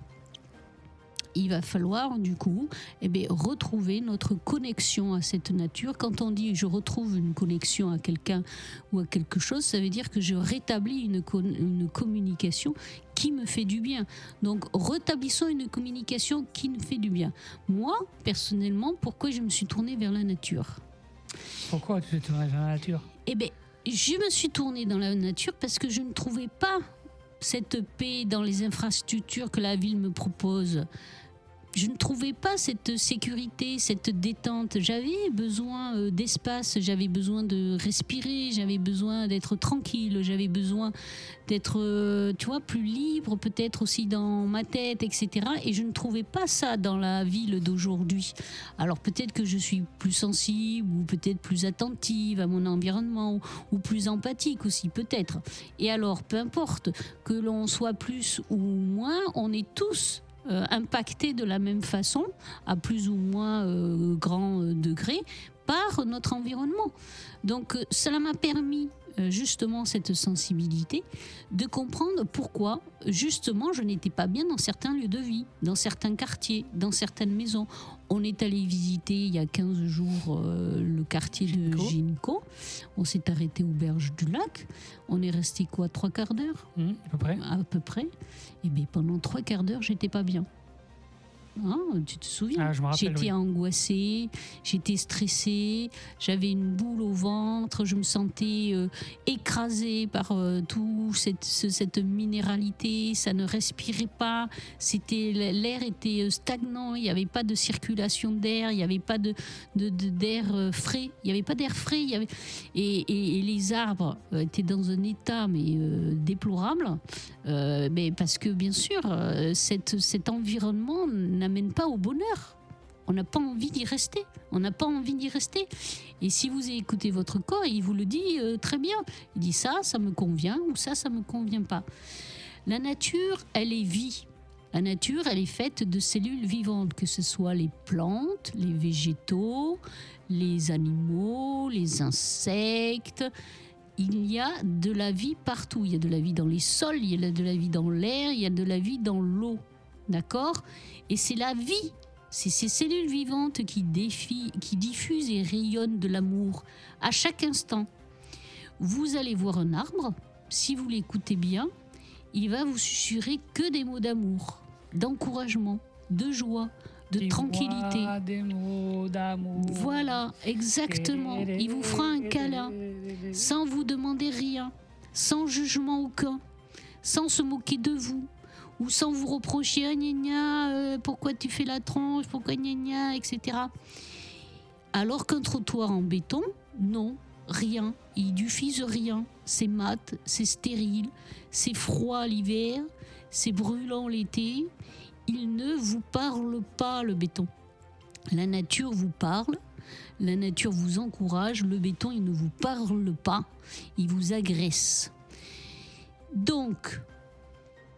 Il va falloir du coup eh bien, retrouver notre connexion à cette nature. Quand on dit je retrouve une connexion à quelqu'un ou à quelque chose, ça veut dire que je rétablis une, communication qui me fait du bien. Donc rétablissons une communication qui nous fait du bien. Moi, personnellement, pourquoi je me suis tournée vers la nature? Pourquoi tu te tournes vers la nature? Eh bien, je me suis tournée dans la nature parce que je ne trouvais pas cette paix dans les infrastructures que la ville me propose. Je ne trouvais pas cette sécurité, cette détente. J'avais besoin euh, d'espace, j'avais besoin de respirer, j'avais besoin d'être tranquille, j'avais besoin d'être, euh, tu vois, plus libre, peut-être aussi dans ma tête, etc. Et je ne trouvais pas ça dans la ville d'aujourd'hui. Alors peut-être que je suis plus sensible ou peut-être plus attentive à mon environnement ou, ou plus empathique aussi, peut-être. Et alors, peu importe que l'on soit plus ou moins, on est tous euh, impactés de la même façon, à plus ou moins euh, grand euh, degré, par notre environnement. Donc euh, cela m'a permis justement cette sensibilité, de comprendre pourquoi justement je n'étais pas bien dans certains lieux de vie, dans certains quartiers, dans certaines maisons. On est allé visiter il y a 15 jours euh, le quartier de Ginko. On s'est arrêté au Berge du Lac. On est resté quoi, trois quarts d'heure? Hum, à peu près. à peu près. Et bien pendant trois quarts d'heure, j'étais pas bien. Hein, tu te souviens. Ah, J'étais oui. angoissée, j'étais stressée, j'avais une boule au ventre, je me sentais euh, écrasée par euh, tout cette, ce- cette minéralité, ça ne respirait pas, c'était l'air était euh, stagnant, il n'y avait pas de circulation d'air, il n'y avait pas de de- de- d'air euh, frais, il n'y avait pas d'air frais, il y avait et, et- et les arbres étaient dans un état mais euh, déplorable, mais parce que bien sûr cette, cet environnement n'amène pas au bonheur. On n'a pas envie d'y rester. On n'a pas envie d'y rester. Et si vous écoutez votre corps, il vous le dit euh, très bien. Il dit ça, ça me convient ou ça, ça me convient pas. La nature, elle est vie. La nature, elle est faite de cellules vivantes, que ce soit les plantes, les végétaux, les animaux, les insectes. Il y a de la vie partout. Il y a de la vie dans les sols, il y a de la vie dans l'air, il y a de la vie dans l'eau. D'accord? Et c'est la vie. C'est ces cellules vivantes qui, défient, qui diffusent et rayonnent de l'amour à chaque instant. Vous allez voir un arbre, si vous l'écoutez bien, il va vous susurrer que des mots d'amour, d'encouragement, de joie, de Des tranquillité. voix, Des mots d'amour. Voilà, exactement. Il vous fera un câlin sans vous demander rien, sans jugement aucun, sans se moquer de vous, ou sans vous reprocher gna gna, euh, pourquoi tu fais la tronche, pourquoi gna gna, etc. Alors qu'un trottoir en béton, non, rien, il diffuse rien, c'est mat, c'est stérile, c'est froid l'hiver, c'est brûlant l'été, il ne vous parle pas le béton. La nature vous parle, la nature vous encourage, le béton, il ne vous parle pas, il vous agresse. Donc,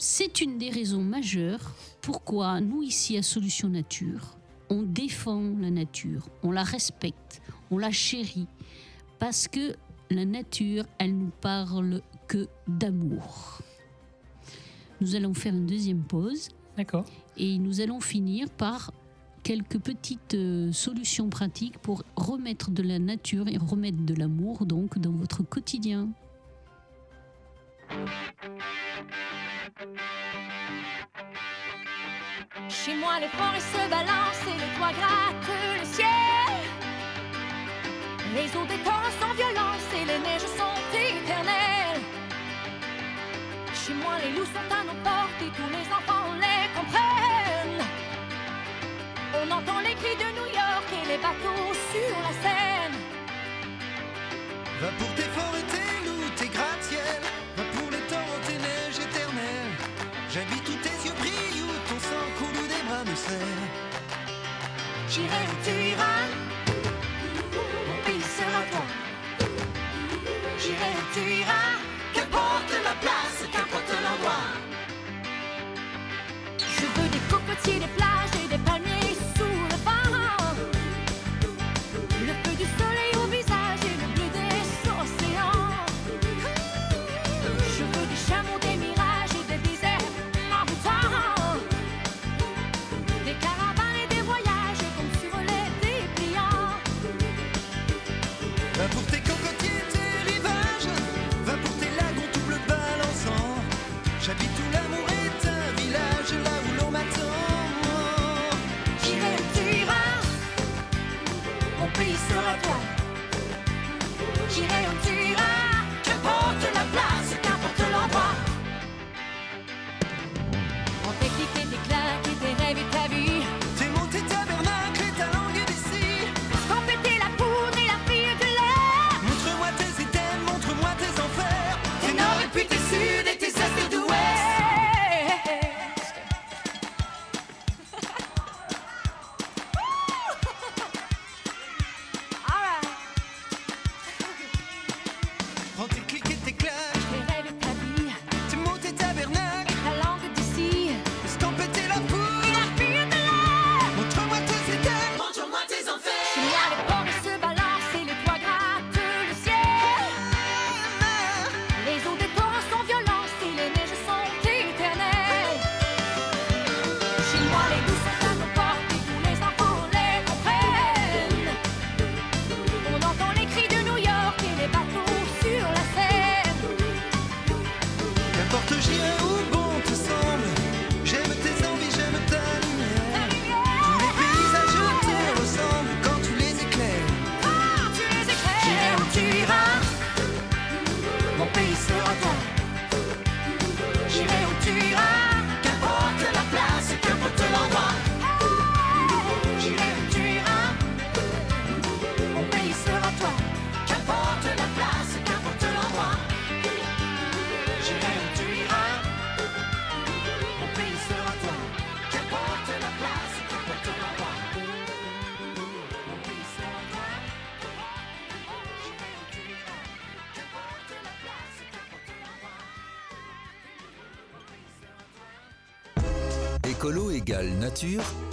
c'est une des raisons majeures pourquoi nous, ici à Solution Nature, on défend la nature, on la respecte, on la chérit, parce que la nature, elle nous parle que d'amour. Nous allons faire une deuxième pause D'accord. et nous allons finir par quelques petites euh, solutions pratiques pour remettre de la nature et remettre de l'amour donc dans votre quotidien. Chez moi, les forêts se balancent et le toit gratte le ciel. Les eaux des torrents sont violentes et les neiges sont éternelles. Chez moi, les loups sont à nos portes et tous les enfants les comprennent. On entend les cris de New York et les bateaux sur la Seine. Va pour tes forêts, tes loups, J'irai tu iras, mon pays sera toi. J'irai tu iras, qu'importe la place, qu'importe l'endroit. Je veux des cocotiers, des plages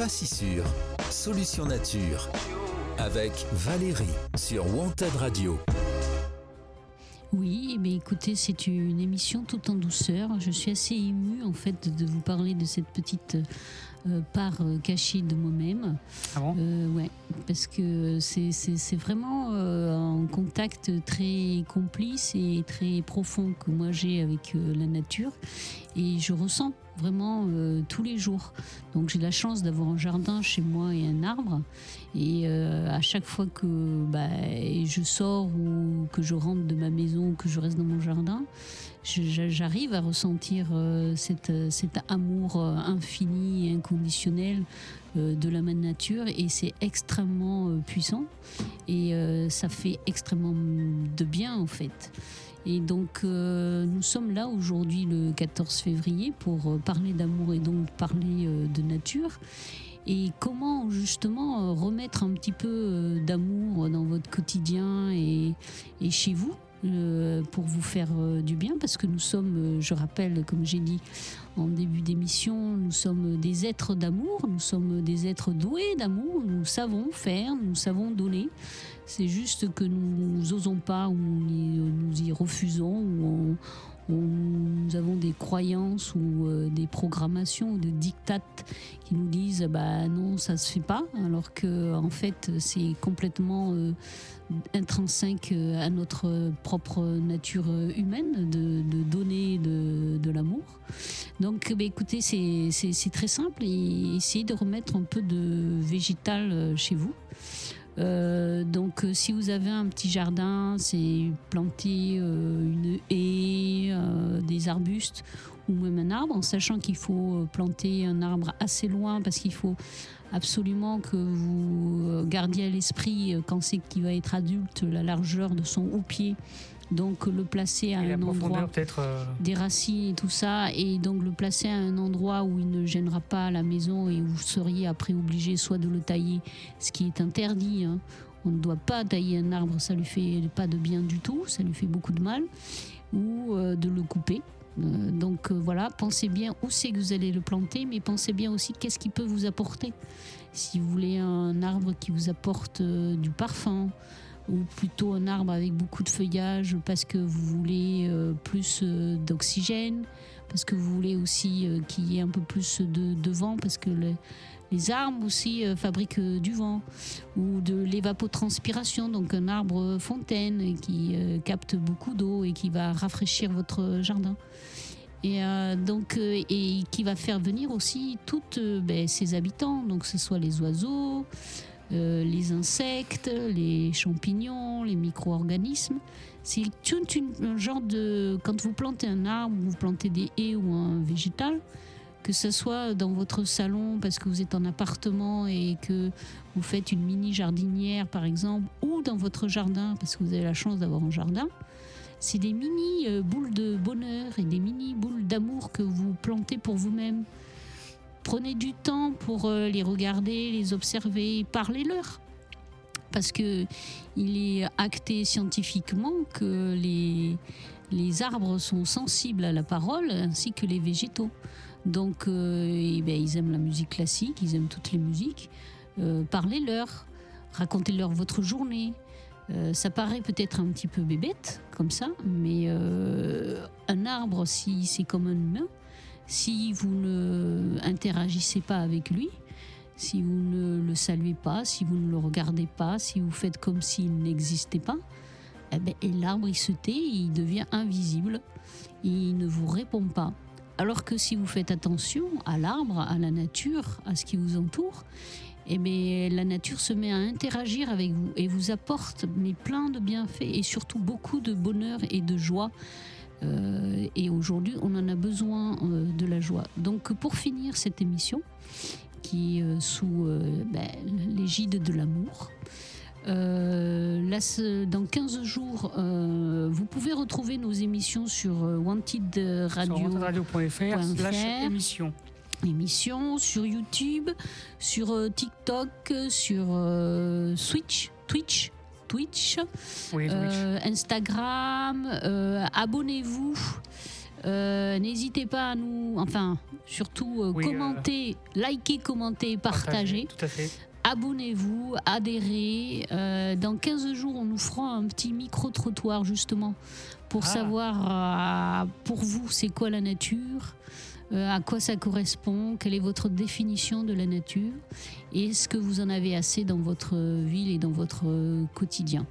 pas si sûr. Solution nature. Avec Valérie sur Wanted Radio. Oui, mais écoutez, c'est une émission tout en douceur. Je suis assez émue en fait de vous parler de cette petite euh, part euh, cachée de moi-même. Ah bon? Euh, ouais, parce que c'est- vraiment euh, un contact très complice et très profond que moi j'ai avec la nature et je ressens vraiment euh, tous les jours. Donc j'ai la chance d'avoir un jardin chez moi et un arbre et euh, à chaque fois que bah, je sors ou que je rentre de ma maison ou que je reste dans mon jardin, j'arrive à ressentir euh, cet amour infini et inconditionnel de la main nature et c'est extrêmement puissant et ça fait extrêmement de bien en fait. Et donc euh, nous sommes là aujourd'hui le 14 février pour euh, parler d'amour et donc parler euh, de nature et comment justement remettre un petit peu d'amour dans votre quotidien et, chez vous pour vous faire du bien? Parce que nous sommes, je rappelle, comme j'ai dit en début d'émission, nous sommes des êtres d'amour, nous sommes des êtres doués d'amour, nous savons faire, nous savons donner. C'est juste que nous n'osons pas ou nous y refusons ou nous avons des croyances ou euh, des programmations ou des dictates qui nous disent bah non ça se fait pas alors que en fait c'est complètement euh, intrinsèque euh, à notre propre nature humaine de, donner de, l'amour. Donc bah, écoutez, c'est- très simple essayez de remettre un peu de végétal chez vous. Euh, donc euh, si vous avez un petit jardin, c'est planter euh, une haie, des arbustes ou même un arbre, en sachant qu'il faut planter un arbre assez loin parce qu'il faut absolument que vous gardiez à l'esprit quand c'est qu'il va être adulte la largeur de son haut-pied. Donc le placer à Et un endroit euh, des racines et tout ça, et donc le placer à un endroit où il ne gênera pas la maison et où vous seriez après obligé soit de le tailler, ce qui est interdit. hein. On ne doit pas tailler un arbre, ça lui fait pas de bien du tout, ça lui fait beaucoup de mal, ou euh, de le couper. Euh, donc voilà, pensez bien où c'est que vous allez le planter, mais pensez bien aussi qu'est-ce qu'il peut vous apporter. Si vous voulez un arbre qui vous apporte du parfum, ou plutôt un arbre avec beaucoup de feuillage parce que vous voulez euh, plus euh, d'oxygène, parce que vous voulez aussi euh, qu'il y ait un peu plus de, vent, parce que le- les arbres aussi fabriquent du vent, ou de l'évapotranspiration, donc un arbre fontaine qui capte beaucoup d'eau et qui va rafraîchir votre jardin. Et donc, et qui va faire venir aussi toutes ben, ses habitants, donc que ce soit les oiseaux, euh, les insectes, les champignons, les micro-organismes. C'est tout un genre de. Quand vous plantez un arbre, vous plantez des haies ou un végétal, que ce soit dans votre salon parce que vous êtes en appartement et que vous faites une mini jardinière par exemple, ou dans votre jardin parce que vous avez la chance d'avoir un jardin, c'est des mini euh, boules de bonheur et des mini boules d'amour que vous plantez pour vous-même. Prenez du temps pour euh, les regarder, les observer, parlez-leur. Parce que il est acté scientifiquement que les, les arbres sont sensibles à la parole ainsi que les végétaux. Donc, euh, eh ben, ils aiment la musique classique, ils aiment toutes les musiques. Euh, Parlez-leur, racontez-leur votre journée. Ça paraît peut-être un petit peu bébête comme ça, mais un arbre, si c'est comme un humain, si vous ne interagissez pas avec lui, si vous ne le saluez pas, si vous ne le regardez pas, si vous faites comme s'il n'existait pas, eh ben, l'arbre il se tait, il devient invisible, il ne vous répond pas. Alors que si vous faites attention à l'arbre, à la nature, à ce qui vous entoure, eh bien, la nature se met à interagir avec vous et vous apporte mais plein de bienfaits et surtout beaucoup de bonheur et de joie. Euh, et aujourd'hui, on en a besoin euh, de la joie. Donc, pour finir cette émission, qui est euh, sous euh, ben, l'égide de l'amour, là, dans 15 jours, vous pouvez retrouver nos émissions sur Wanted Sur Radio wantedradio.fr slash émission. émission, sur YouTube, sur TikTok, sur Switch, Twitch, Twitch, Oui, euh, Instagram. euh, Abonnez-vous. Euh, N'hésitez pas à nous, enfin, surtout Oui, commenter, liker, commenter, partager. Abonnez-vous, adhérez. Dans 15 jours, on nous fera un petit micro-trottoir justement pour Ah. savoir pour vous c'est quoi la nature, à quoi ça correspond, quelle est votre définition de la nature? Et est-ce que vous en avez assez dans votre ville et dans votre euh, quotidien?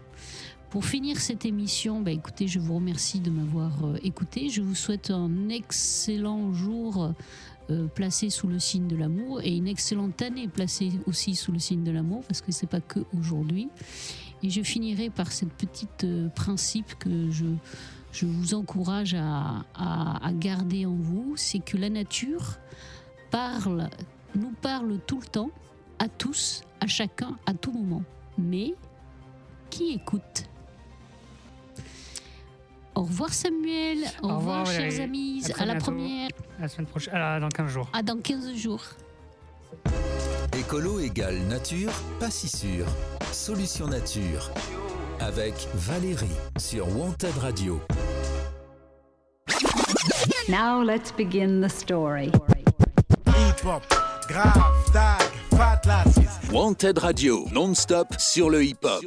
Pour finir cette émission, bah, écoutez, je vous remercie de m'avoir euh, écouté. Je vous souhaite un excellent jour euh, placé sous le signe de l'amour et une excellente année placée aussi sous le signe de l'amour parce que c'est pas que aujourd'hui. Et je finirai par cette petite euh, principe que je, je vous encourage à, à- à garder en vous, c'est que la nature parle, nous parle tout le temps, à tous, à chacun, à tout moment. Mais qui écoute? Au revoir Samuel, au, Au revoir, revoir, chers Valérie. amis, À la première, À la semaine prochaine. Ah, dans 15 jours. à dans 15 jours. Écolo égale nature, pas si sûr. Solution nature. Avec Valérie sur Wanted Radio. Now let's begin the story. Hip-hop, grave, tag, fat lasses. Wanted Radio, non-stop sur le hip-hop.